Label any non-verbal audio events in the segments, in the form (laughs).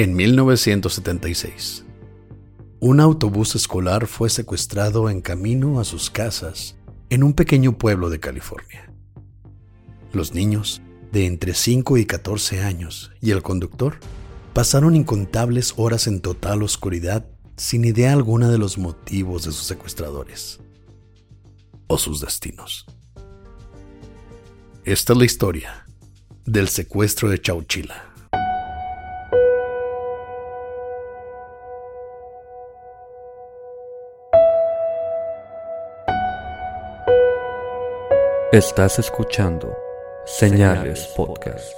En 1976, un autobús escolar fue secuestrado en camino a sus casas en un pequeño pueblo de California. Los niños, de entre 5 y 14 años, y el conductor, pasaron incontables horas en total oscuridad sin idea alguna de los motivos de sus secuestradores o sus destinos. Esta es la historia del secuestro de Chauchila. Estás escuchando Señales Podcast.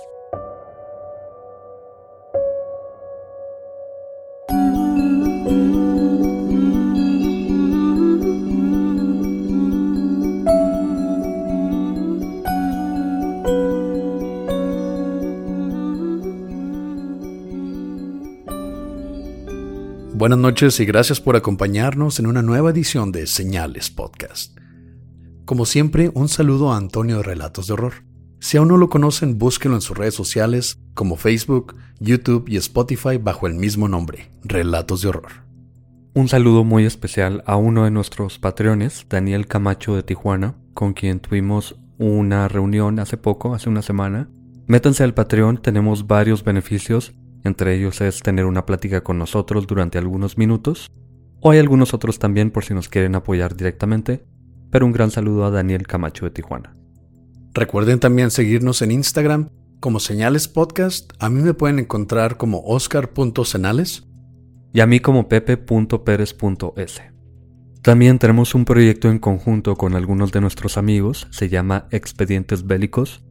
Buenas noches y gracias por acompañarnos en una nueva edición de Señales Podcast. Como siempre, un saludo a Antonio de Relatos de Horror. Si aún no lo conocen, búsquenlo en sus redes sociales como Facebook, YouTube y Spotify bajo el mismo nombre, Relatos de Horror. Un saludo muy especial a uno de nuestros patreones, Daniel Camacho de Tijuana, con quien tuvimos una reunión hace poco, hace una semana. Métanse al Patreon, tenemos varios beneficios, entre ellos es tener una plática con nosotros durante algunos minutos, o hay algunos otros también por si nos quieren apoyar directamente pero un gran saludo a Daniel Camacho de Tijuana. Recuerden también seguirnos en Instagram como Señales Podcast. A mí me pueden encontrar como oscar.senales. Y a mí como pepe.perez.s. También tenemos un proyecto en conjunto con algunos de nuestros amigos, se llama Expedientes Bélicos.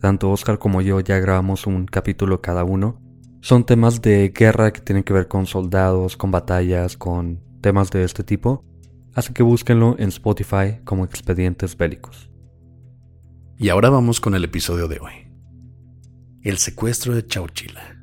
Tanto Oscar como yo ya grabamos un capítulo cada uno. Son temas de guerra que tienen que ver con soldados, con batallas, con temas de este tipo así que búsquenlo en Spotify como Expedientes Bélicos. Y ahora vamos con el episodio de hoy. El secuestro de Chauchila.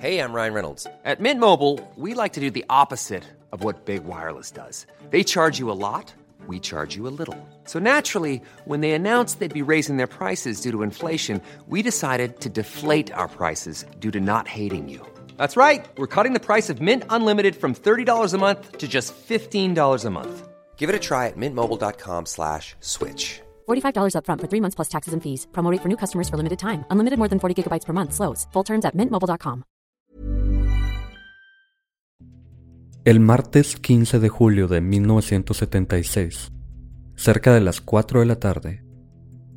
Hey, I'm Ryan Reynolds. At Mint Mobile, we like to do the opposite of what Big Wireless does. They charge you a lot, we charge you a little. So naturally, when they announced they'd be raising their prices due to inflation, we decided to deflate our prices due to not hating you. That's right. We're cutting the price of Mint Unlimited from $30 a month to just $15 a month. Give it a try at mintmobile.com slash switch. $45 upfront for three months plus taxes and fees. Promo rate for new customers for limited time. Unlimited more than 40 gigabytes per month. Slows. Full terms at mintmobile.com. El martes 15 de julio de 1976, cerca de las 4 de la tarde,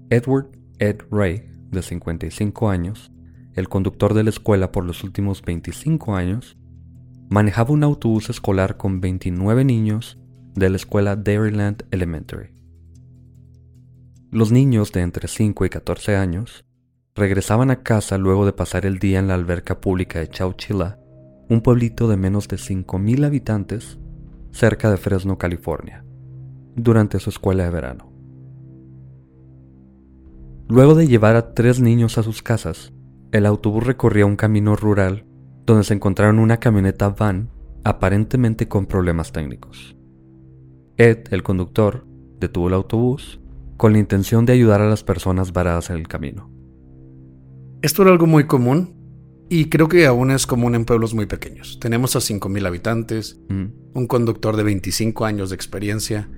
Edward Ed Ray, de 55 años, el conductor de la escuela por los últimos 25 años, manejaba un autobús escolar con 29 niños de la escuela Dairyland Elementary. Los niños de entre 5 y 14 años regresaban a casa luego de pasar el día en la alberca pública de Chowchilla, un pueblito de menos de 5.000 habitantes cerca de Fresno, California, durante su escuela de verano. Luego de llevar a tres niños a sus casas, el autobús recorría un camino rural donde se encontraron una camioneta van aparentemente con problemas técnicos. Ed, el conductor, detuvo el autobús con la intención de ayudar a las personas varadas en el camino. Esto era algo muy común y creo que aún es común en pueblos muy pequeños. Tenemos a 5.000 habitantes, Mm. un conductor de 25 años de experiencia.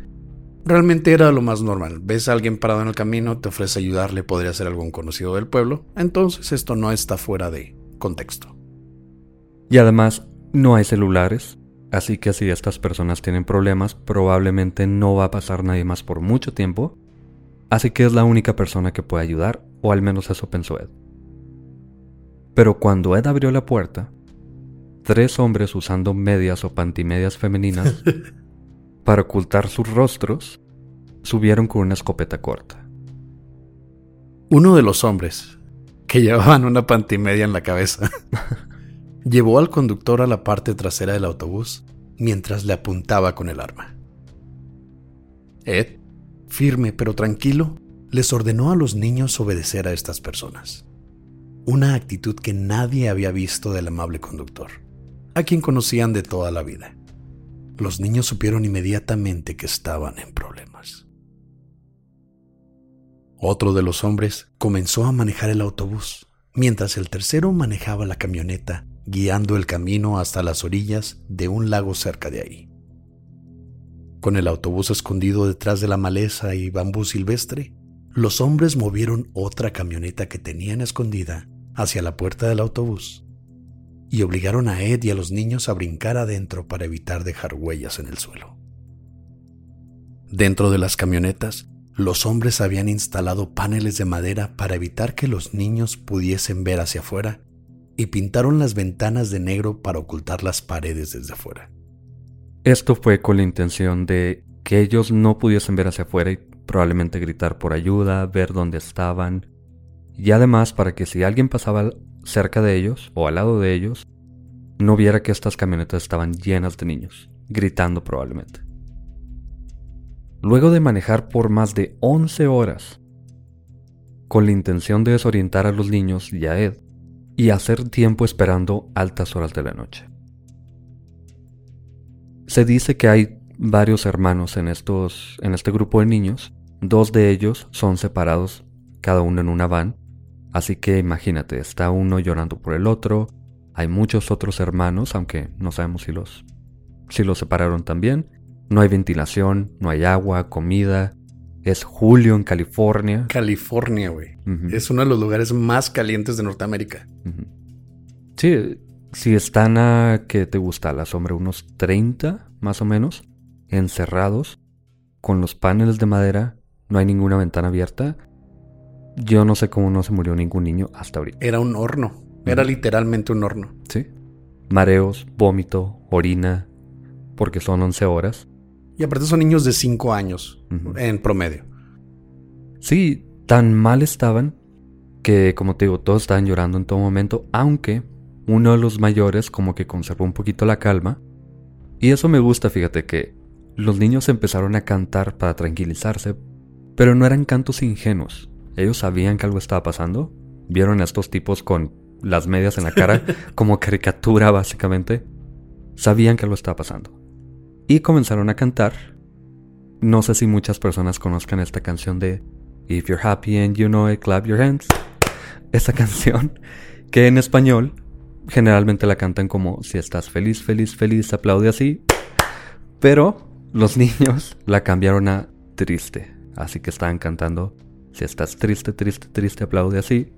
Realmente era lo más normal. Ves a alguien parado en el camino, te ofrece ayudarle, podría ser algún conocido del pueblo. Entonces esto no está fuera de contexto. Y además, no hay celulares, Así que si estas personas tienen problemas, probablemente no va a pasar nadie más por mucho tiempo. Así que es la única persona que puede ayudar, o al menos eso pensó Ed. Pero cuando Ed abrió la puerta, tres hombres usando medias o pantimedias femeninas (laughs) para ocultar sus rostros subieron con una escopeta corta. Uno de los hombres, que llevaban una pantimedia en la cabeza, (laughs) llevó al conductor a la parte trasera del autobús mientras le apuntaba con el arma. Ed, firme pero tranquilo, les ordenó a los niños obedecer a estas personas. Una actitud que nadie había visto del amable conductor, a quien conocían de toda la vida. Los niños supieron inmediatamente que estaban en problemas. Otro de los hombres comenzó a manejar el autobús, mientras el tercero manejaba la camioneta guiando el camino hasta las orillas de un lago cerca de ahí. Con el autobús escondido detrás de la maleza y bambú silvestre, los hombres movieron otra camioneta que tenían escondida hacia la puerta del autobús y obligaron a Ed y a los niños a brincar adentro para evitar dejar huellas en el suelo. Dentro de las camionetas, los hombres habían instalado paneles de madera para evitar que los niños pudiesen ver hacia afuera y pintaron las ventanas de negro para ocultar las paredes desde afuera. Esto fue con la intención de que ellos no pudiesen ver hacia afuera y probablemente gritar por ayuda, ver dónde estaban, y además para que si alguien pasaba cerca de ellos o al lado de ellos, no viera que estas camionetas estaban llenas de niños, gritando probablemente. Luego de manejar por más de 11 horas, con la intención de desorientar a los niños y Ed, y hacer tiempo esperando altas horas de la noche. Se dice que hay varios hermanos en, estos, en este grupo de niños, dos de ellos son separados, cada uno en una van, así que imagínate, está uno llorando por el otro, hay muchos otros hermanos, aunque no sabemos si los, si los separaron también, no hay ventilación, no hay agua, comida, es julio en California. California, güey. Es uno de los lugares más calientes de Norteamérica. Sí, si están a que te gusta la sombra, unos 30 más o menos, encerrados, con los paneles de madera, no hay ninguna ventana abierta. Yo no sé cómo no se murió ningún niño hasta ahorita. Era un horno. Era literalmente un horno. Sí. Mareos, vómito, orina, porque son 11 horas. Y aparte son niños de 5 años en promedio. Sí, tan mal estaban que, como te digo, todos estaban llorando en todo momento, aunque uno de los mayores como que conservó un poquito la calma. Y eso me gusta, fíjate que los niños empezaron a cantar para tranquilizarse, pero no eran cantos ingenuos. Ellos sabían que algo estaba pasando. Vieron a estos tipos con las medias en la cara, (laughs) como caricatura básicamente. Sabían que algo estaba pasando y comenzaron a cantar. No sé si muchas personas conozcan esta canción de If you're happy and you know it, clap your hands. Esta canción que en español generalmente la cantan como si estás feliz, feliz, feliz, aplaude así. Pero los niños la cambiaron a triste. Así que estaban cantando si estás triste, triste, triste, aplaude así.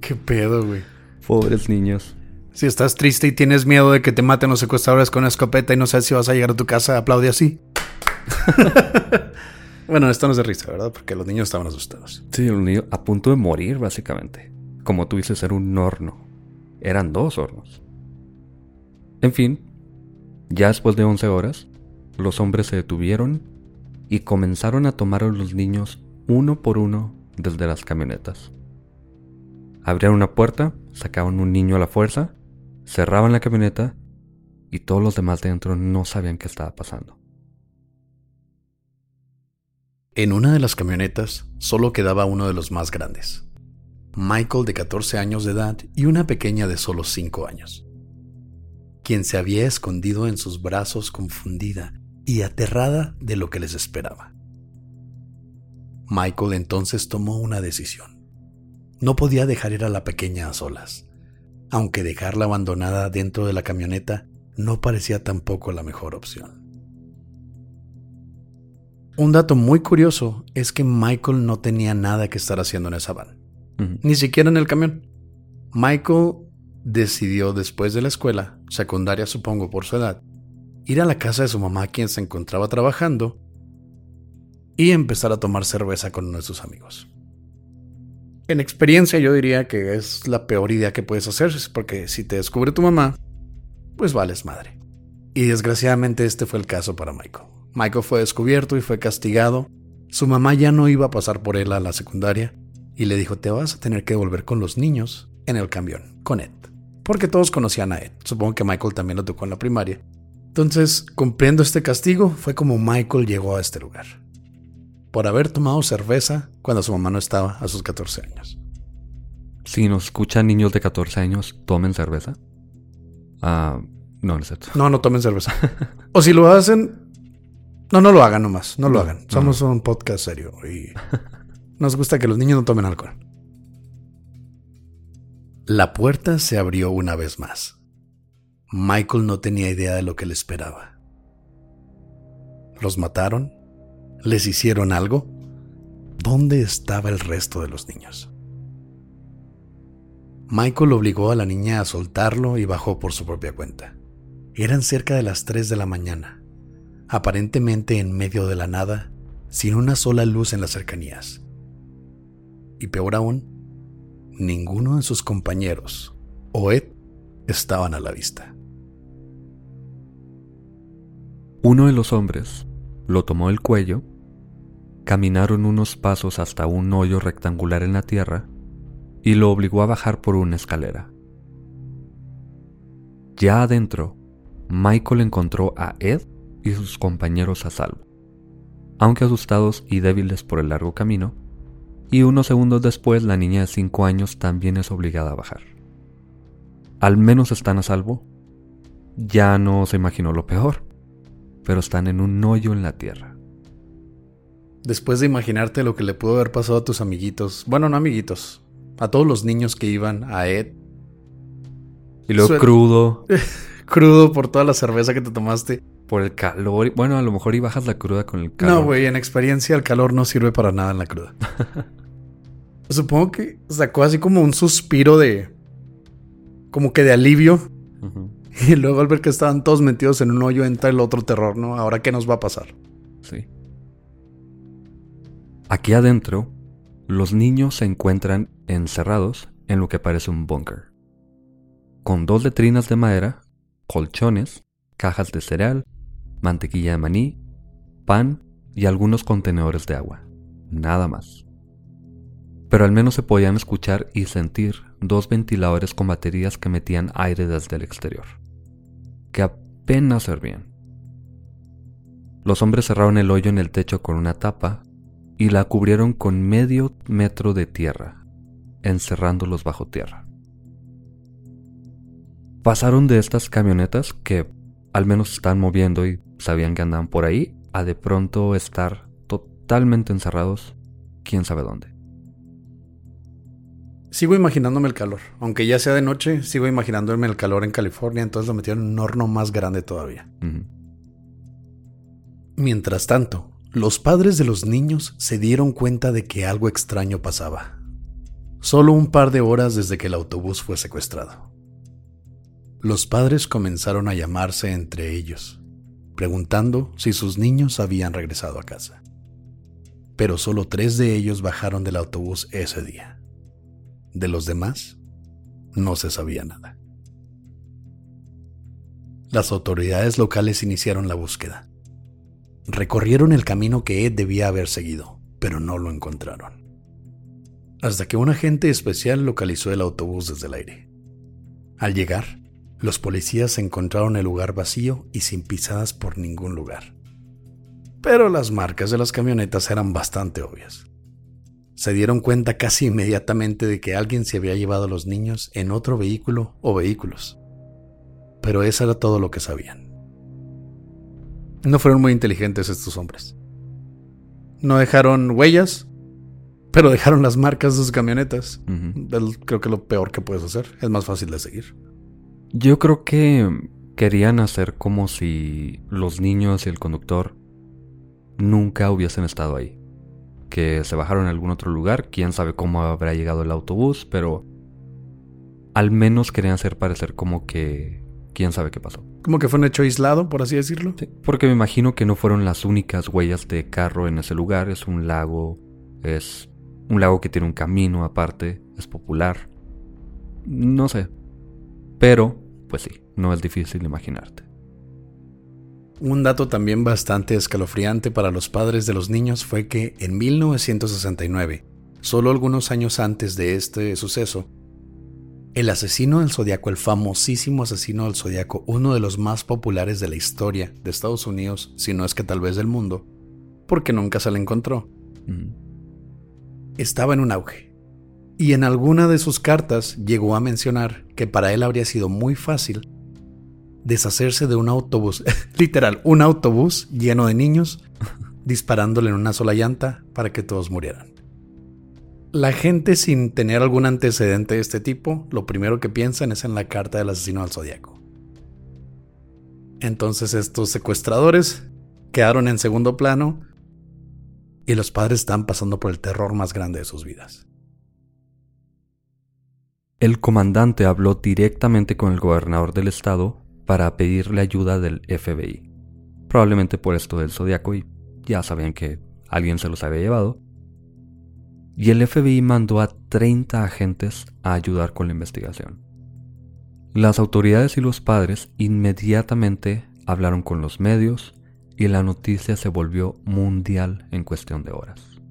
Qué pedo, güey. Pobres niños. Si estás triste y tienes miedo de que te maten los secuestradores con una escopeta y no sabes si vas a llegar a tu casa, aplaude así. (laughs) bueno, esto no es de risa, ¿verdad? Porque los niños estaban asustados. Sí, los niños a punto de morir, básicamente. Como tú dices, era un horno. Eran dos hornos. En fin, ya después de 11 horas, los hombres se detuvieron y comenzaron a tomar a los niños uno por uno desde las camionetas. Abrían una puerta, sacaban un niño a la fuerza cerraban la camioneta y todos los demás dentro no sabían qué estaba pasando. En una de las camionetas solo quedaba uno de los más grandes, Michael de 14 años de edad y una pequeña de solo 5 años, quien se había escondido en sus brazos confundida y aterrada de lo que les esperaba. Michael entonces tomó una decisión. No podía dejar ir a la pequeña a solas aunque dejarla abandonada dentro de la camioneta no parecía tampoco la mejor opción. Un dato muy curioso es que Michael no tenía nada que estar haciendo en esa van, ni siquiera en el camión. Michael decidió después de la escuela, secundaria supongo por su edad, ir a la casa de su mamá quien se encontraba trabajando y empezar a tomar cerveza con uno de sus amigos. En experiencia yo diría que es la peor idea que puedes hacer, porque si te descubre tu mamá, pues vales madre. Y desgraciadamente este fue el caso para Michael. Michael fue descubierto y fue castigado. Su mamá ya no iba a pasar por él a la secundaria y le dijo, te vas a tener que volver con los niños en el camión, con Ed. Porque todos conocían a Ed. Supongo que Michael también lo tocó en la primaria. Entonces, cumpliendo este castigo, fue como Michael llegó a este lugar por haber tomado cerveza cuando su mamá no estaba a sus 14 años. Si nos escuchan niños de 14 años, tomen cerveza. Ah, no, no es cierto. No, no tomen cerveza. o si lo hacen, no, no lo hagan nomás. No lo hagan. Somos un podcast serio y nos gusta que los niños no tomen alcohol. La puerta se abrió una vez más. Michael no tenía idea de lo que le esperaba. ¿Los mataron? ¿Les hicieron algo? ¿Dónde estaba el resto de los niños? Michael obligó a la niña a soltarlo y bajó por su propia cuenta. Eran cerca de las 3 de la mañana, aparentemente en medio de la nada, sin una sola luz en las cercanías. Y peor aún, ninguno de sus compañeros o Ed estaban a la vista. Uno de los hombres lo tomó del cuello Caminaron unos pasos hasta un hoyo rectangular en la tierra y lo obligó a bajar por una escalera. Ya adentro, Michael encontró a Ed y sus compañeros a salvo, aunque asustados y débiles por el largo camino, y unos segundos después la niña de 5 años también es obligada a bajar. Al menos están a salvo. Ya no se imaginó lo peor, pero están en un hoyo en la tierra. Después de imaginarte lo que le pudo haber pasado a tus amiguitos, bueno, no amiguitos, a todos los niños que iban a Ed. Y luego crudo. (laughs) crudo por toda la cerveza que te tomaste. Por el calor. Bueno, a lo mejor y bajas la cruda con el calor. No, güey, en experiencia el calor no sirve para nada en la cruda. (laughs) Supongo que sacó así como un suspiro de... Como que de alivio. (laughs) Y luego al ver que estaban todos metidos en un hoyo entra el otro terror, ¿no? Ahora, ¿qué nos va a pasar? Sí. Aquí adentro, los niños se encuentran encerrados en lo que parece un búnker, con dos letrinas de madera, colchones, cajas de cereal, mantequilla de maní, pan y algunos contenedores de agua. Nada más. Pero al menos se podían escuchar y sentir dos ventiladores con baterías que metían aire desde el exterior, que apenas servían. Los hombres cerraron el hoyo en el techo con una tapa y la cubrieron con medio metro de tierra, encerrándolos bajo tierra. Pasaron de estas camionetas que al menos están moviendo y sabían que andaban por ahí, a de pronto estar totalmente encerrados, quién sabe dónde. Sigo imaginándome el calor. Aunque ya sea de noche, sigo imaginándome el calor en California, entonces lo metieron en un horno más grande todavía. Mientras tanto, los padres de los niños se dieron cuenta de que algo extraño pasaba. Solo un par de horas desde que el autobús fue secuestrado. Los padres comenzaron a llamarse entre ellos, preguntando si sus niños habían regresado a casa. Pero solo tres de ellos bajaron del autobús ese día. De los demás, no se sabía nada. Las autoridades locales iniciaron la búsqueda. Recorrieron el camino que Ed debía haber seguido, pero no lo encontraron. Hasta que un agente especial localizó el autobús desde el aire. Al llegar, los policías encontraron el lugar vacío y sin pisadas por ningún lugar. Pero las marcas de las camionetas eran bastante obvias. Se dieron cuenta casi inmediatamente de que alguien se había llevado a los niños en otro vehículo o vehículos. Pero eso era todo lo que sabían. No fueron muy inteligentes estos hombres. No dejaron huellas, pero dejaron las marcas de sus camionetas. Creo que lo peor que puedes hacer. Es más fácil de seguir. Yo creo que querían hacer como si los niños y el conductor nunca hubiesen estado ahí. Que se bajaron en algún otro lugar. Quién sabe cómo habrá llegado el autobús, pero al menos querían hacer parecer como que quién sabe qué pasó. Como que fue un hecho aislado, por así decirlo. Sí, porque me imagino que no fueron las únicas huellas de carro en ese lugar. Es un lago, es un lago que tiene un camino aparte, es popular. No sé. Pero, pues sí, no es difícil imaginarte. Un dato también bastante escalofriante para los padres de los niños fue que en 1969, solo algunos años antes de este suceso, el asesino del zodiaco, el famosísimo asesino del zodiaco, uno de los más populares de la historia de Estados Unidos, si no es que tal vez del mundo, porque nunca se le encontró, estaba en un auge. Y en alguna de sus cartas llegó a mencionar que para él habría sido muy fácil deshacerse de un autobús, (laughs) literal, un autobús lleno de niños, (laughs) disparándole en una sola llanta para que todos murieran. La gente sin tener algún antecedente de este tipo, lo primero que piensan es en la carta del asesino al zodiaco. Entonces estos secuestradores quedaron en segundo plano y los padres están pasando por el terror más grande de sus vidas. El comandante habló directamente con el gobernador del estado para pedirle ayuda del FBI. Probablemente por esto del zodiaco y ya sabían que alguien se los había llevado. Y el FBI mandó a 30 agentes a ayudar con la investigación. Las autoridades y los padres inmediatamente hablaron con los medios y la noticia se volvió mundial en cuestión de horas.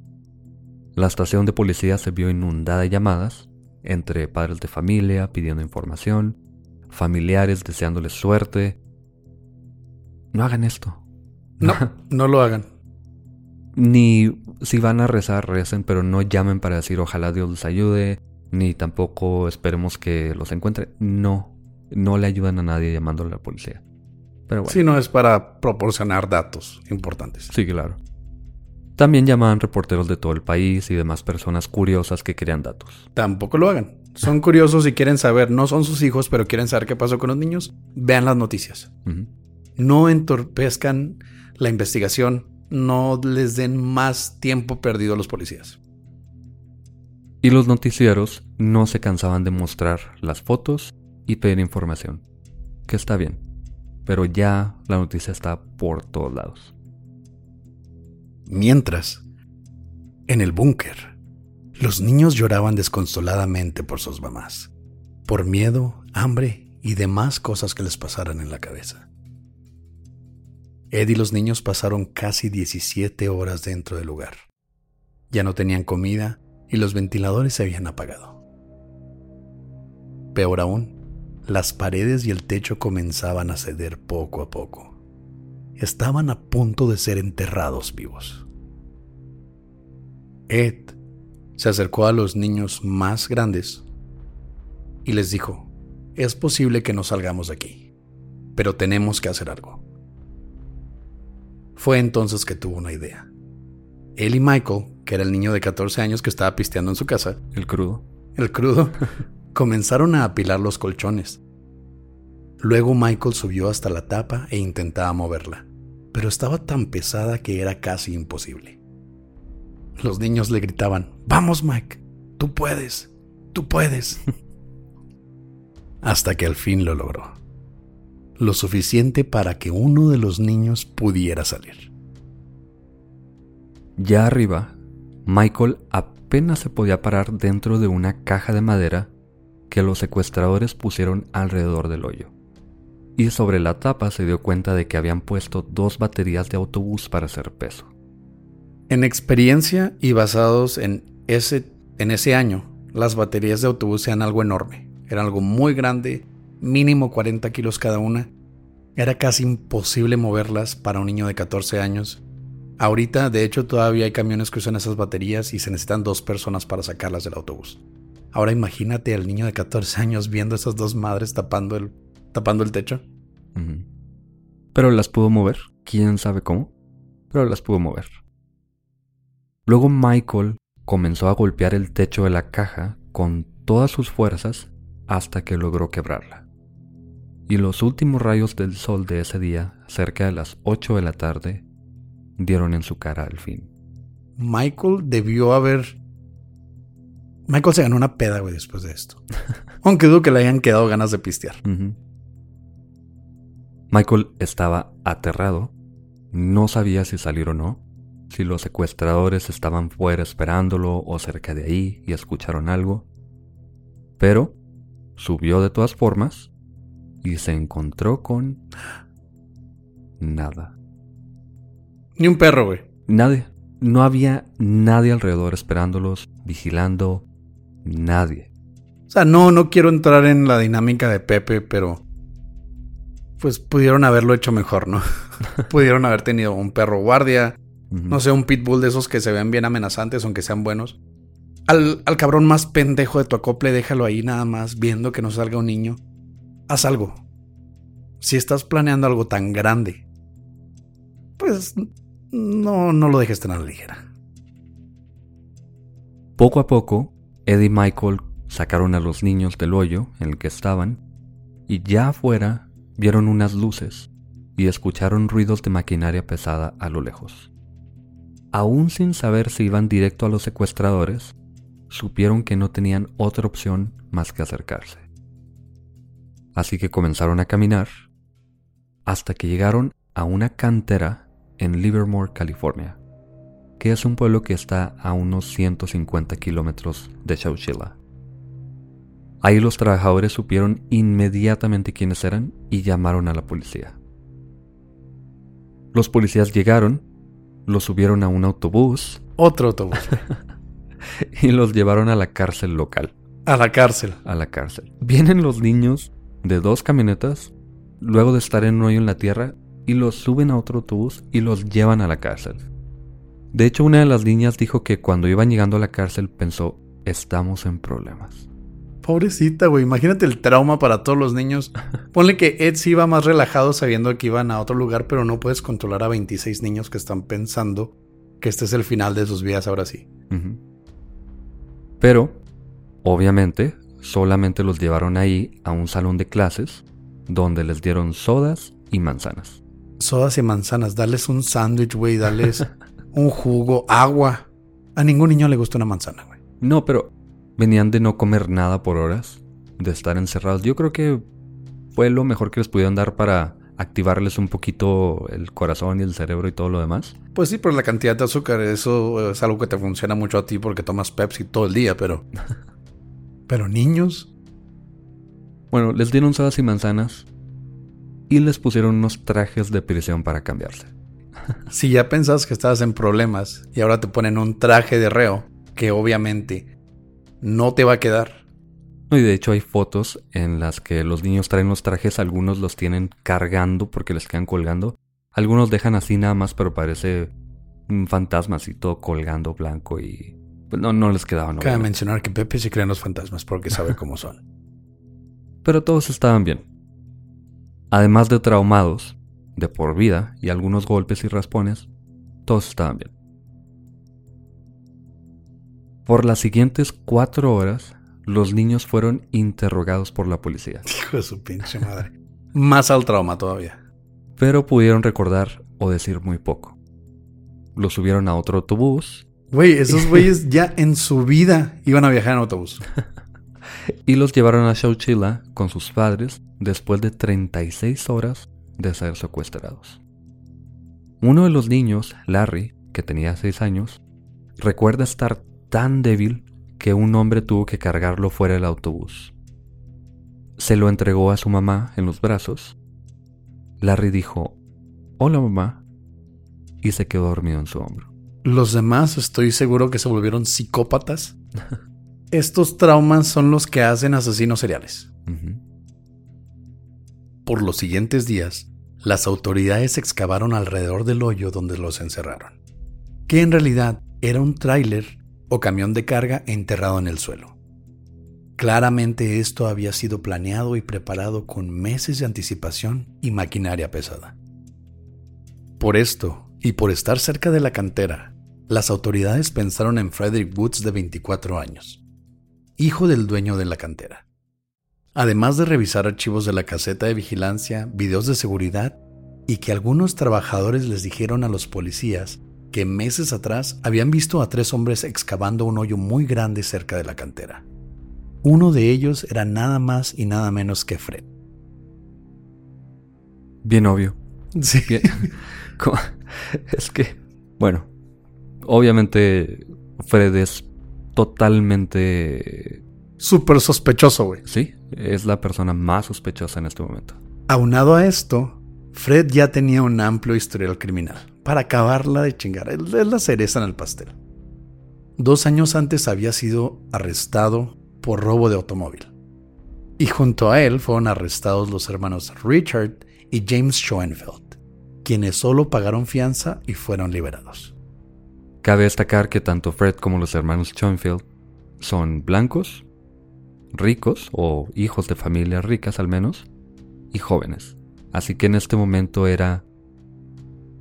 La estación de policía se vio inundada de llamadas entre padres de familia pidiendo información, familiares deseándoles suerte. No hagan esto. No, (laughs) no lo hagan. Ni si van a rezar, recen, pero no llamen para decir ojalá Dios les ayude, ni tampoco esperemos que los encuentre. No, no le ayudan a nadie llamándole a la policía. Pero bueno. Si no es para proporcionar datos importantes. Sí, claro. También llamaban reporteros de todo el país y demás personas curiosas que querían datos. Tampoco lo hagan. Son curiosos y quieren saber, no son sus hijos, pero quieren saber qué pasó con los niños. Vean las noticias. No entorpezcan la investigación. No les den más tiempo perdido a los policías. Y los noticieros no se cansaban de mostrar las fotos y pedir información. Que está bien. Pero ya la noticia está por todos lados. Mientras, en el búnker, los niños lloraban desconsoladamente por sus mamás, por miedo, hambre y demás cosas que les pasaran en la cabeza. Ed y los niños pasaron casi 17 horas dentro del lugar. Ya no tenían comida y los ventiladores se habían apagado. Peor aún, las paredes y el techo comenzaban a ceder poco a poco. Estaban a punto de ser enterrados vivos. Ed se acercó a los niños más grandes y les dijo, es posible que no salgamos de aquí, pero tenemos que hacer algo. Fue entonces que tuvo una idea. Él y Michael, que era el niño de 14 años que estaba pisteando en su casa, El crudo. el crudo, (laughs) comenzaron a apilar los colchones. Luego Michael subió hasta la tapa e intentaba moverla, pero estaba tan pesada que era casi imposible. Los niños le gritaban, Vamos Mike, tú puedes, tú puedes. (laughs) Hasta que al fin lo logró. Lo suficiente para que uno de los niños pudiera salir. Ya arriba, Michael apenas se podía parar dentro de una caja de madera que los secuestradores pusieron alrededor del hoyo. Y sobre la tapa se dio cuenta de que habían puesto dos baterías de autobús para hacer peso. En experiencia y basados en ese, en ese año, las baterías de autobús eran algo enorme. Era algo muy grande, mínimo 40 kilos cada una. Era casi imposible moverlas para un niño de 14 años. Ahorita, de hecho, todavía hay camiones que usan esas baterías y se necesitan dos personas para sacarlas del autobús. Ahora imagínate al niño de 14 años viendo esas dos madres tapando el, tapando el techo. Pero las pudo mover, quién sabe cómo, pero las pudo mover. Luego Michael comenzó a golpear el techo de la caja con todas sus fuerzas hasta que logró quebrarla. Y los últimos rayos del sol de ese día, cerca de las 8 de la tarde, dieron en su cara al fin. Michael debió haber Michael se ganó una peda, güey, después de esto. (laughs) Aunque dudo que le hayan quedado ganas de pistear. Michael estaba aterrado. No sabía si salir o no. Si los secuestradores estaban fuera esperándolo o cerca de ahí y escucharon algo. Pero subió de todas formas y se encontró con nada. Ni un perro, güey. Nadie. No había nadie alrededor esperándolos, vigilando. Nadie. O sea, no, no quiero entrar en la dinámica de Pepe, pero pues pudieron haberlo hecho mejor, ¿no? (laughs) pudieron haber tenido un perro guardia, no sé, un pitbull de esos que se ven bien amenazantes, aunque sean buenos. Al, al cabrón más pendejo de tu acople, déjalo ahí nada más, viendo que no salga un niño. Haz algo. Si estás planeando algo tan grande, pues no, no lo dejes tan ligera. Poco a poco, Eddie y Michael sacaron a los niños del hoyo en el que estaban y ya afuera vieron unas luces y escucharon ruidos de maquinaria pesada a lo lejos. Aún sin saber si iban directo a los secuestradores, supieron que no tenían otra opción más que acercarse. Así que comenzaron a caminar hasta que llegaron a una cantera en Livermore, California que es un pueblo que está a unos 150 kilómetros de Chowchilla. Ahí los trabajadores supieron inmediatamente quiénes eran y llamaron a la policía. Los policías llegaron, los subieron a un autobús Otro autobús. (laughs) y los llevaron a la cárcel local. a la cárcel. A la cárcel. Vienen los niños de dos camionetas, luego de estar en un hoyo en la tierra, y los suben a otro autobús y los llevan a la cárcel. De hecho, una de las niñas dijo que cuando iban llegando a la cárcel pensó, estamos en problemas. Pobrecita, güey. Imagínate el trauma para todos los niños. (laughs) Ponle que Ed sí iba más relajado sabiendo que iban a otro lugar, pero no puedes controlar a 26 niños que están pensando que este es el final de sus vidas ahora sí. Pero, obviamente, solamente los llevaron ahí a un salón de clases donde les dieron sodas y manzanas. Sodas y manzanas, darles un sándwich, güey, darles (laughs) un jugo, agua. A ningún niño le gusta una manzana, güey. No, pero venían de no comer nada por horas, de estar encerrados. Yo creo que fue lo mejor que les pudieron dar para activarles un poquito el corazón y el cerebro y todo lo demás. Pues sí, por la cantidad de azúcar, eso es algo que te funciona mucho a ti porque tomas Pepsi todo el día, pero... (laughs) Pero niños, Bueno, les dieron sodas y manzanas y les pusieron unos trajes de prisión para cambiarse. (laughs) si ya pensabas que estabas en problemas y ahora te ponen un traje de reo, que obviamente no te va a quedar. No, Y de hecho hay fotos en las que los niños traen los trajes, algunos los tienen cargando porque les quedan colgando. Algunos dejan así nada más, pero parece un fantasma así todo colgando blanco y no, no les quedaban. Cabe obviamente. mencionar que Pepe se cree en los fantasmas porque sabe cómo son. (laughs) Pero todos estaban bien. Además de traumados, de por vida y algunos golpes y raspones, todos estaban bien. Por las siguientes cuatro horas, los niños fueron interrogados por la policía, (laughs) Hijo de su pinche madre. Más al trauma todavía. pero pudieron recordar o decir muy poco. Los subieron a otro autobús Güey, (laughs) esos güeyes ya en su vida iban a viajar en autobús. y los llevaron a Chowchilla con sus padres después de 36 horas de ser secuestrados. Uno de los niños, Larry, que tenía 6 años, recuerda estar tan débil que un hombre tuvo que cargarlo fuera del autobús. Se lo entregó a su mamá en los brazos. Larry dijo, Hola mamá, y se quedó dormido en su hombro. Los demás estoy seguro que se volvieron psicópatas. (laughs) Estos traumas son los que hacen asesinos seriales. Por los siguientes días, las autoridades excavaron alrededor del hoyo donde los encerraron, que en realidad era un tráiler o camión de carga enterrado en el suelo. Claramente esto había sido planeado y preparado con meses de anticipación y maquinaria pesada. Por esto, y por estar cerca de la cantera, las autoridades pensaron en Frederick Woods de 24 años, hijo del dueño de la cantera. Además de revisar archivos de la caseta de vigilancia, videos de seguridad y que algunos trabajadores les dijeron a los policías que meses atrás habían visto a tres hombres excavando un hoyo muy grande cerca de la cantera. Uno de ellos era nada más y nada menos que Fred. Bien obvio. Sí. Bien. (laughs) (laughs) Es que, bueno, obviamente Fred es totalmente... Súper sospechoso, güey. Sí, es la persona más sospechosa en este momento. Aunado a esto, Fred ya tenía un amplio historial criminal. Para acabarla de chingar, es la cereza en el pastel. Dos años antes había sido arrestado por robo de automóvil. Y junto a él fueron arrestados los hermanos Richard y James Schoenfeld, quienes solo pagaron fianza y fueron liberados. Cabe destacar que tanto Fred como los hermanos Schoenfield son blancos, ricos o hijos de familias ricas al menos, y jóvenes. Así que en este momento era...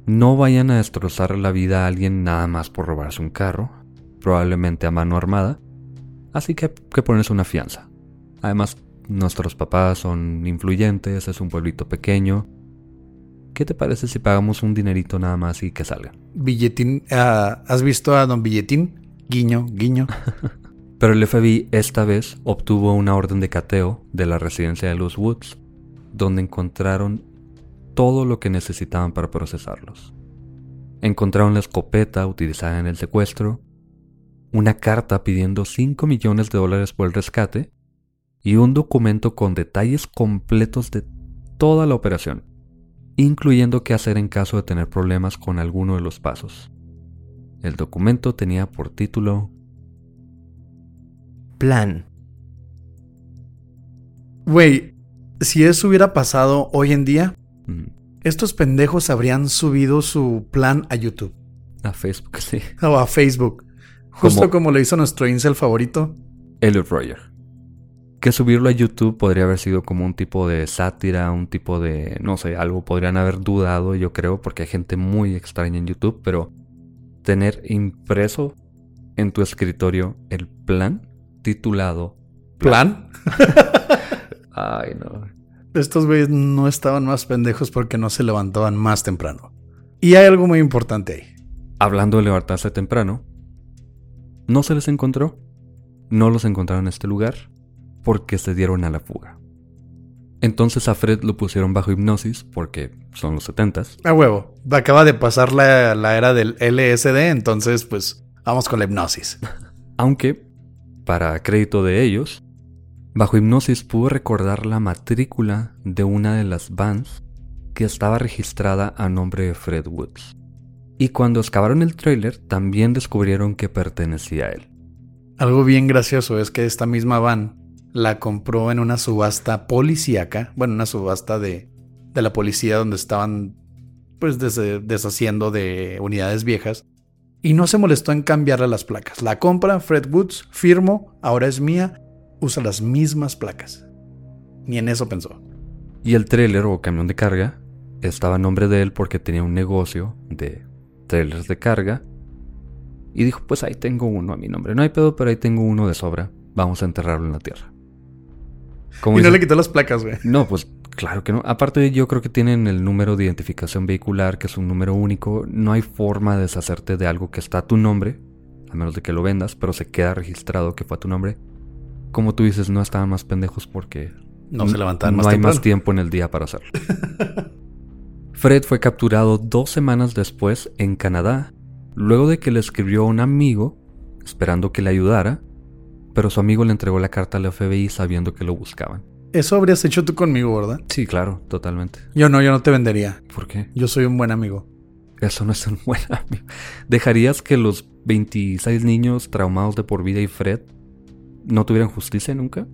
No vayan a destrozar la vida a alguien nada más por robarse un carro, probablemente a mano armada, así que que ponerse una fianza. Además, nuestros papás son influyentes, es un pueblito pequeño. ¿Qué te parece si pagamos un dinerito nada más y que salgan? Billetín, ah, ¿has visto a don Billetín? Guiño, guiño. (laughs) Pero el FBI esta vez obtuvo una orden de cateo de la residencia de los Woods, donde encontraron todo lo que necesitaban para procesarlos. Encontraron la escopeta utilizada en el secuestro, una carta pidiendo 5 millones de dólares por el rescate y un documento con detalles completos de toda la operación, incluyendo qué hacer en caso de tener problemas con alguno de los pasos. El documento tenía por título Plan. Güey, si eso hubiera pasado hoy en día, Mm, estos pendejos habrían subido su plan a YouTube A Facebook, (laughs) sí. o a Facebook. Justo Como- como, lo hizo nuestro incel favorito. Elliot Roger. Que subirlo a YouTube podría haber sido como un tipo de sátira, un tipo de, no sé, algo podrían haber dudado, yo creo, porque hay gente muy extraña en YouTube, pero tener impreso en tu escritorio el plan titulado... ¿Plan? (laughs) Ay, no. Estos güeyes no estaban más pendejos porque no se levantaban más temprano. Y hay algo muy importante ahí. Hablando de levantarse temprano, no se les encontró. No los encontraron en este lugar porque se dieron a la fuga. Entonces a Fred lo pusieron bajo hipnosis porque son los setentas. A huevo. Acaba de pasar la, la era del LSD, entonces pues vamos con la hipnosis. (laughs) Aunque, para crédito de ellos, bajo hipnosis pudo recordar la matrícula de una de las vans que estaba registrada a nombre de Fred Woods. Y cuando excavaron el trailer también descubrieron que pertenecía a él. Algo bien gracioso es que esta misma van la compró en una subasta policíaca, bueno, una subasta de, de la policía donde estaban pues des- deshaciendo de unidades viejas y no se molestó en cambiarle las placas. La compra Fred Woods, firmo, ahora es mía, usa las mismas placas. Ni en eso pensó. Y el trailer o camión de carga estaba a nombre de él porque tenía un negocio de trailers de carga. Y dijo, pues ahí tengo uno a mi nombre. No hay pedo, pero ahí tengo uno de sobra. Vamos a enterrarlo en la tierra. Como Y no le quitó las placas, güey. No, pues claro que no. Aparte yo creo que tienen el número de identificación vehicular, que es un número único. No hay forma de deshacerte de algo que está a tu nombre, a menos de que lo vendas, pero se queda registrado que fue a tu nombre. Como tú dices, no estaban más pendejos porque No se levantaban no más hay temprano. más tiempo en el día para hacerlo. (laughs) Fred fue capturado dos semanas después en Canadá, luego de que le escribió a un amigo esperando que le ayudara, pero su amigo le entregó la carta al FBI sabiendo que lo buscaban. Eso habrías hecho tú conmigo, ¿verdad? Sí, claro, totalmente. Yo no, yo no te vendería. ¿Por qué? Yo soy un buen amigo. Eso no es un (laughs) buen amigo. ¿Dejarías que los 26 niños traumados de por vida y Fred no tuvieran justicia nunca?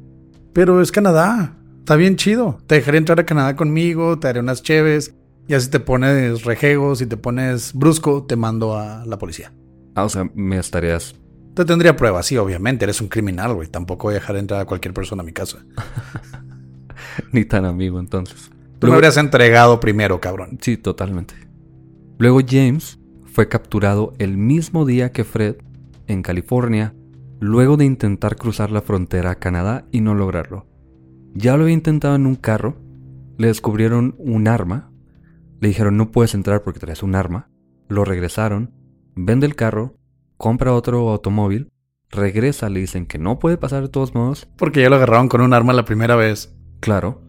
Pero es Canadá. Está bien chido. Te dejaré entrar a Canadá conmigo, te haré unas cheves. Ya si te pones rejego, si te pones brusco, te mando a la policía. Ah, o sea, me estarías... Te tendría pruebas, sí, obviamente. Eres un criminal, güey. Tampoco voy a dejar entrar a cualquier persona a mi casa. (laughs) ni tan amigo entonces. Tú me habrías entregado primero, cabrón. Sí, totalmente. Luego James fue capturado el mismo día que Fred en California, luego de intentar cruzar la frontera a Canadá y no lograrlo. Ya lo había intentado en un carro, le descubrieron un arma, le dijeron no puedes entrar porque traes un arma, lo regresaron vende el carro, compra otro automóvil, regresa, le dicen que no puede pasar de todos modos. Porque ya lo agarraron con un arma la primera vez. Claro.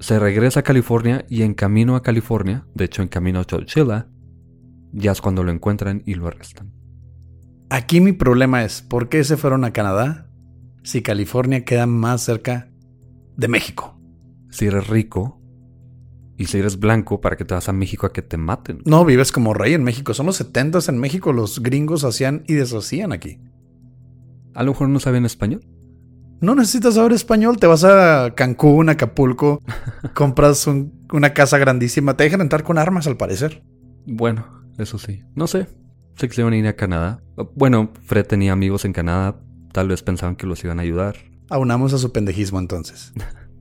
Se regresa a California y en camino a California, de hecho en camino a Chowchilla, ya es cuando lo encuentran y lo arrestan. Aquí mi problema es, ¿por qué se fueron a Canadá si California queda más cerca de México? Si eres rico y si eres blanco, ¿para qué te vas a México a que te maten? No, vives como rey en México. Son los 70 en México, los gringos hacían y deshacían aquí. A lo mejor no saben español. No necesitas saber español, te vas a Cancún, Acapulco, (laughs) compras una casa grandísima, te dejan entrar con armas al parecer. Bueno, eso sí. No sé. Se quisieron ir a Canadá. Bueno, Fred tenía amigos en Canadá, tal vez pensaban que los iban a ayudar. Aunamos a su pendejismo entonces.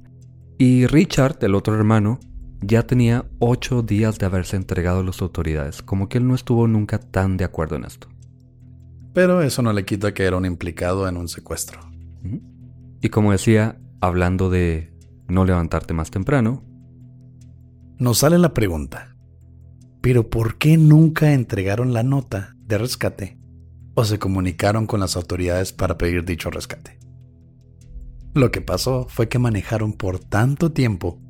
(laughs) y Richard, el otro hermano, ya tenía ocho días de haberse entregado a las autoridades, como que él no estuvo nunca tan de acuerdo en esto. Pero eso no le quita que era un implicado en un secuestro. Y como decía, hablando de no levantarte más temprano, nos sale la pregunta, ¿pero por qué nunca entregaron la nota de rescate o se comunicaron con las autoridades para pedir dicho rescate? Lo que pasó fue que manejaron por tanto tiempo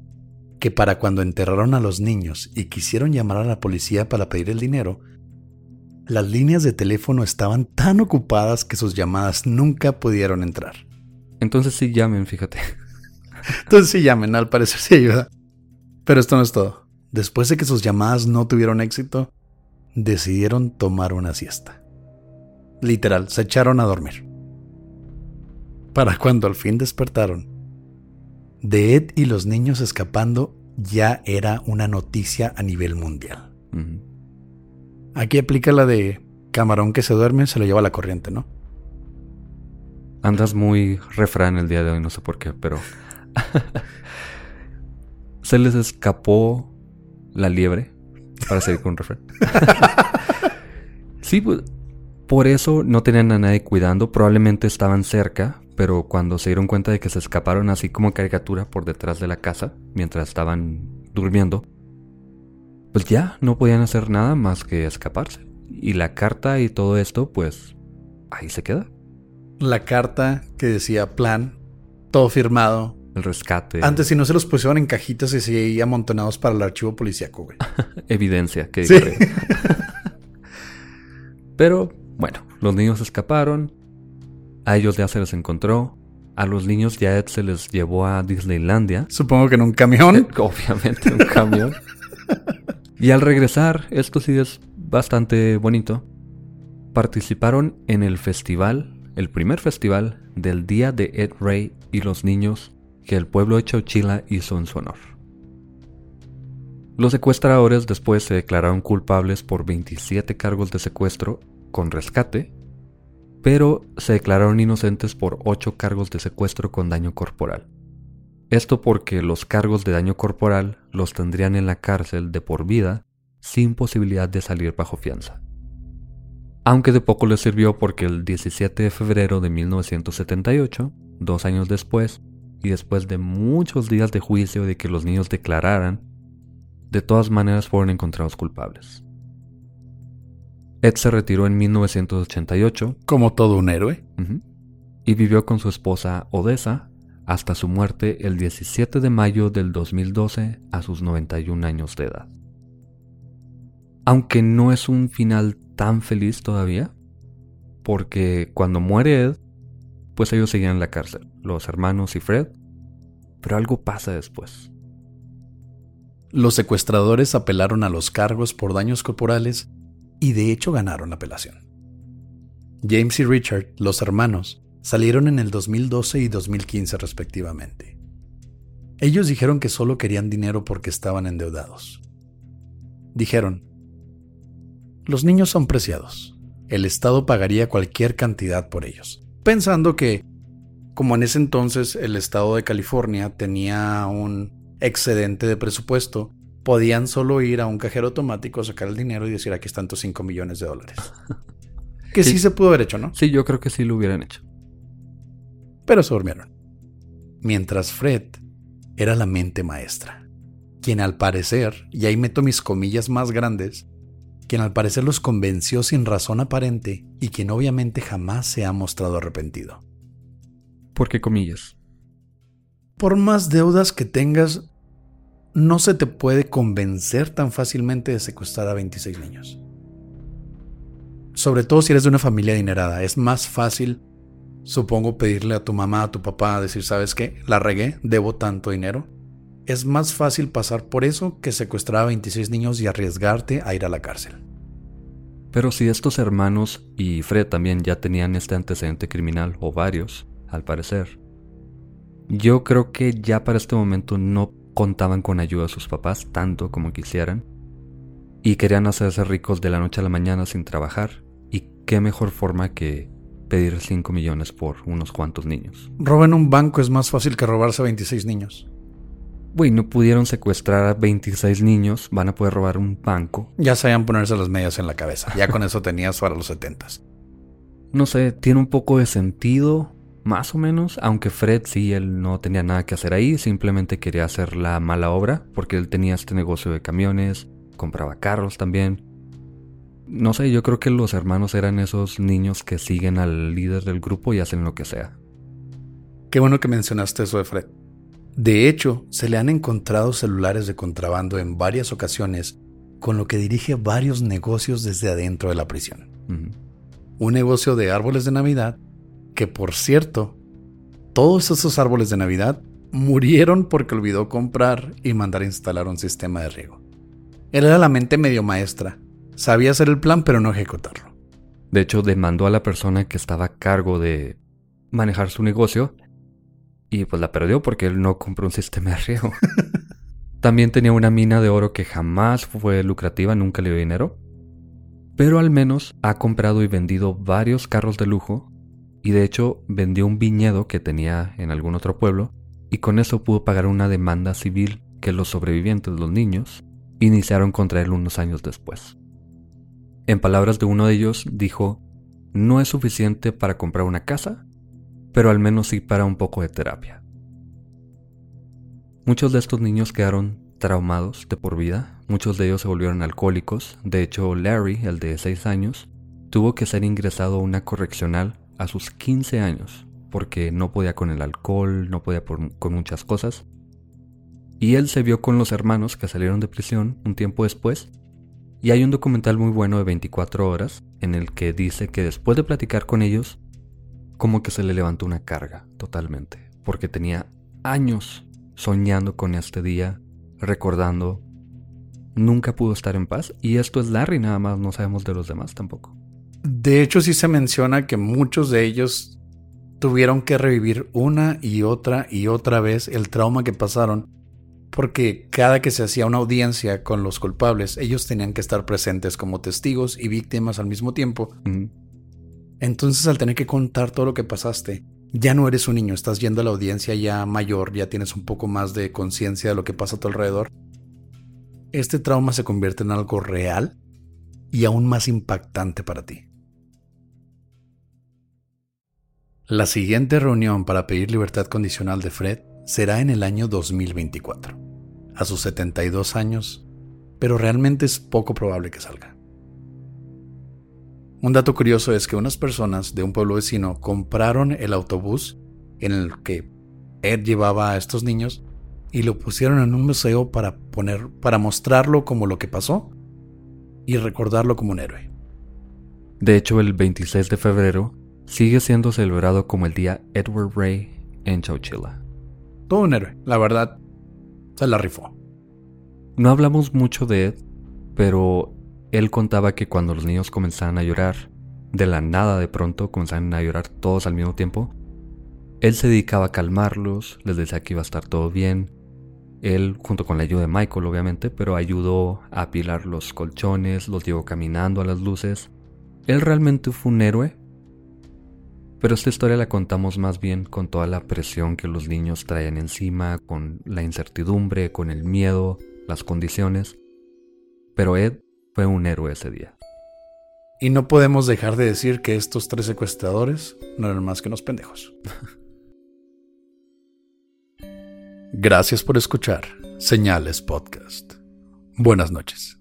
que para cuando enterraron a los niños y quisieron llamar a la policía para pedir el dinero, las líneas de teléfono estaban tan ocupadas que sus llamadas nunca pudieron entrar. Entonces sí llamen, fíjate. (laughs) Entonces sí llamen, al parecer sí ayuda. Pero esto no es todo. Después de que sus llamadas no tuvieron éxito, decidieron tomar una siesta. Literal, se echaron a dormir. Para cuando al fin despertaron, de Ed y los niños escapando ya era una noticia a nivel mundial. Aquí aplica la de camarón que se duerme se lo lleva la corriente, ¿no? Andas muy refrán el día de hoy, no sé por qué, pero... (laughs) se les escapó la liebre, para seguir con un refrán. (laughs) sí, pues, por eso no tenían a nadie cuidando, probablemente estaban cerca, pero cuando se dieron cuenta de que se escaparon así como caricatura por detrás de la casa, mientras estaban durmiendo, pues ya no podían hacer nada más que escaparse. Y la carta y todo esto, pues ahí se queda. La carta que decía plan, todo firmado. El rescate. Antes si no se los pusieron en cajitas y se amontonados para el archivo policíaco, güey. (laughs) Evidencia, que sí. (laughs) Pero bueno, los niños escaparon. A ellos ya se les encontró. A los niños ya se les llevó a Disneylandia. Supongo que en un camión. Obviamente, en un camión. Y al regresar, esto sí es bastante bonito, participaron en el festival, el primer festival del Día de Ed Ray y los niños que el pueblo de Chowchilla hizo en su honor. Los secuestradores después se declararon culpables por 27 cargos de secuestro con rescate, pero se declararon inocentes por 8 cargos de secuestro con daño corporal. Esto porque los cargos de daño corporal los tendrían en la cárcel de por vida sin posibilidad de salir bajo fianza. Aunque de poco les sirvió porque el 17 de febrero de 1978, dos años después, y después de muchos días de juicio de que los niños declararan, de todas maneras fueron encontrados culpables. Ed se retiró en 1988. Como todo un héroe. y vivió con su esposa Odessa hasta su muerte el 17 de mayo del 2012 a sus 91 años de edad. Aunque no es un final tan feliz todavía, porque cuando muere Ed, pues ellos seguían en la cárcel, los hermanos y Fred, pero algo pasa después. Los secuestradores apelaron a los cargos por daños corporales y de hecho ganaron la apelación. James y Richard, los hermanos, salieron en el 2012 y 2015 respectivamente. Ellos dijeron que solo querían dinero porque estaban endeudados. Dijeron, los niños son preciados. El Estado pagaría cualquier cantidad por ellos. Pensando que, como en ese entonces el Estado de California tenía un excedente de presupuesto, podían solo ir a un cajero automático, sacar el dinero y decir aquí están tus 5 millones de dólares. (laughs) Que sí. se pudo haber hecho, ¿no? Sí, yo creo que sí lo hubieran hecho pero se durmieron. Mientras Fred era la mente maestra, quien al parecer, y ahí meto mis comillas más grandes, quien al parecer los convenció sin razón aparente y quien obviamente jamás se ha mostrado arrepentido. ¿Por qué comillas? Por más deudas que tengas, no se te puede convencer tan fácilmente de secuestrar a 26 niños. Sobre todo si eres de una familia adinerada, es más fácil, supongo, pedirle a tu mamá, a tu papá, decir, ¿sabes qué? La regué, debo tanto dinero es más fácil pasar por eso que secuestrar a 26 niños y arriesgarte a ir a la cárcel. Pero si estos hermanos y Fred también ya tenían este antecedente criminal, o varios, al parecer, yo creo que ya para este momento no contaban con ayuda de sus papás tanto como quisieran, y querían hacerse ricos de la noche a la mañana sin trabajar, y qué mejor forma que pedir 5 millones por unos cuantos niños. Robar un banco es más fácil que robarse a 26 niños. Güey, no pudieron secuestrar a 26 niños, van a poder robar un banco. Ya sabían ponerse las medias en la cabeza. Ya con eso tenías para los 70 No sé, tiene un poco de sentido, más o menos, aunque Fred sí, él no tenía nada que hacer ahí, simplemente quería hacer la mala obra, porque él tenía este negocio de camiones, compraba carros también. No sé, yo creo que los hermanos eran esos niños que siguen al líder del grupo y hacen lo que sea. Qué bueno que mencionaste eso de Fred. De hecho, se le han encontrado celulares de contrabando en varias ocasiones, con lo que dirige varios negocios desde adentro de la prisión. Un negocio de árboles de Navidad, que por cierto, todos esos árboles de Navidad murieron porque olvidó comprar y mandar a instalar un sistema de riego. Él era la mente medio maestra, sabía hacer el plan pero no ejecutarlo. De hecho, demandó a la persona que estaba a cargo de manejar su negocio y pues la perdió porque él no compró un sistema de riego. (laughs) También tenía una mina de oro que jamás fue lucrativa, nunca le dio dinero. Pero al menos ha comprado y vendido varios carros de lujo y de hecho vendió un viñedo que tenía en algún otro pueblo y con eso pudo pagar una demanda civil que los sobrevivientes, los niños, iniciaron contra él unos años después. En palabras de uno de ellos dijo, no es suficiente para comprar una casa, pero al menos sí para un poco de terapia. Muchos de estos niños quedaron traumados de por vida, muchos de ellos se volvieron alcohólicos, de hecho Larry, el de 6 años, tuvo que ser ingresado a una correccional a sus 15 años, porque no podía con el alcohol, no podía con muchas cosas. Y él se vio con los hermanos que salieron de prisión un tiempo después, y hay un documental muy bueno de 24 horas en el que dice que después de platicar con ellos, como que se le levantó una carga totalmente, porque tenía años soñando con este día, recordando, nunca pudo estar en paz, y esto es Larry nada más, no sabemos de los demás tampoco. De hecho, sí se menciona que muchos de ellos tuvieron que revivir una y otra y otra vez el trauma que pasaron, porque cada que se hacía una audiencia con los culpables, ellos tenían que estar presentes como testigos y víctimas al mismo tiempo. Entonces al tener que contar todo lo que pasaste, ya no eres un niño, estás yendo a la audiencia ya mayor, ya tienes un poco más de conciencia de lo que pasa a tu alrededor. Este trauma se convierte en algo real y aún más impactante para ti. La siguiente reunión para pedir libertad condicional de Fred será en el año 2024, a sus 72 años, pero realmente es poco probable que salga. Un dato curioso es que unas personas de un pueblo vecino compraron el autobús en el que Ed llevaba a estos niños y lo pusieron en un museo para poner para mostrarlo como lo que pasó y recordarlo como un héroe. De hecho, el 26 de febrero sigue siendo celebrado como el día Edward Ray en Chowchilla. Todo un héroe, la verdad, se la rifó. No hablamos mucho de Ed, pero él contaba que cuando los niños comenzaban a llorar, de la nada de pronto comenzaban a llorar todos al mismo tiempo, él se dedicaba a calmarlos, les decía que iba a estar todo bien. Él, junto con la ayuda de Michael obviamente, pero ayudó a apilar los colchones, los llevó caminando a las luces. Él realmente fue un héroe, pero esta historia la contamos más bien con toda la presión que los niños traían encima, con la incertidumbre, con el miedo, las condiciones. Pero Ed fue un héroe ese día. Y no podemos dejar de decir que estos tres secuestradores no eran más que unos pendejos. (laughs) Gracias por escuchar Señales Podcast. Buenas noches.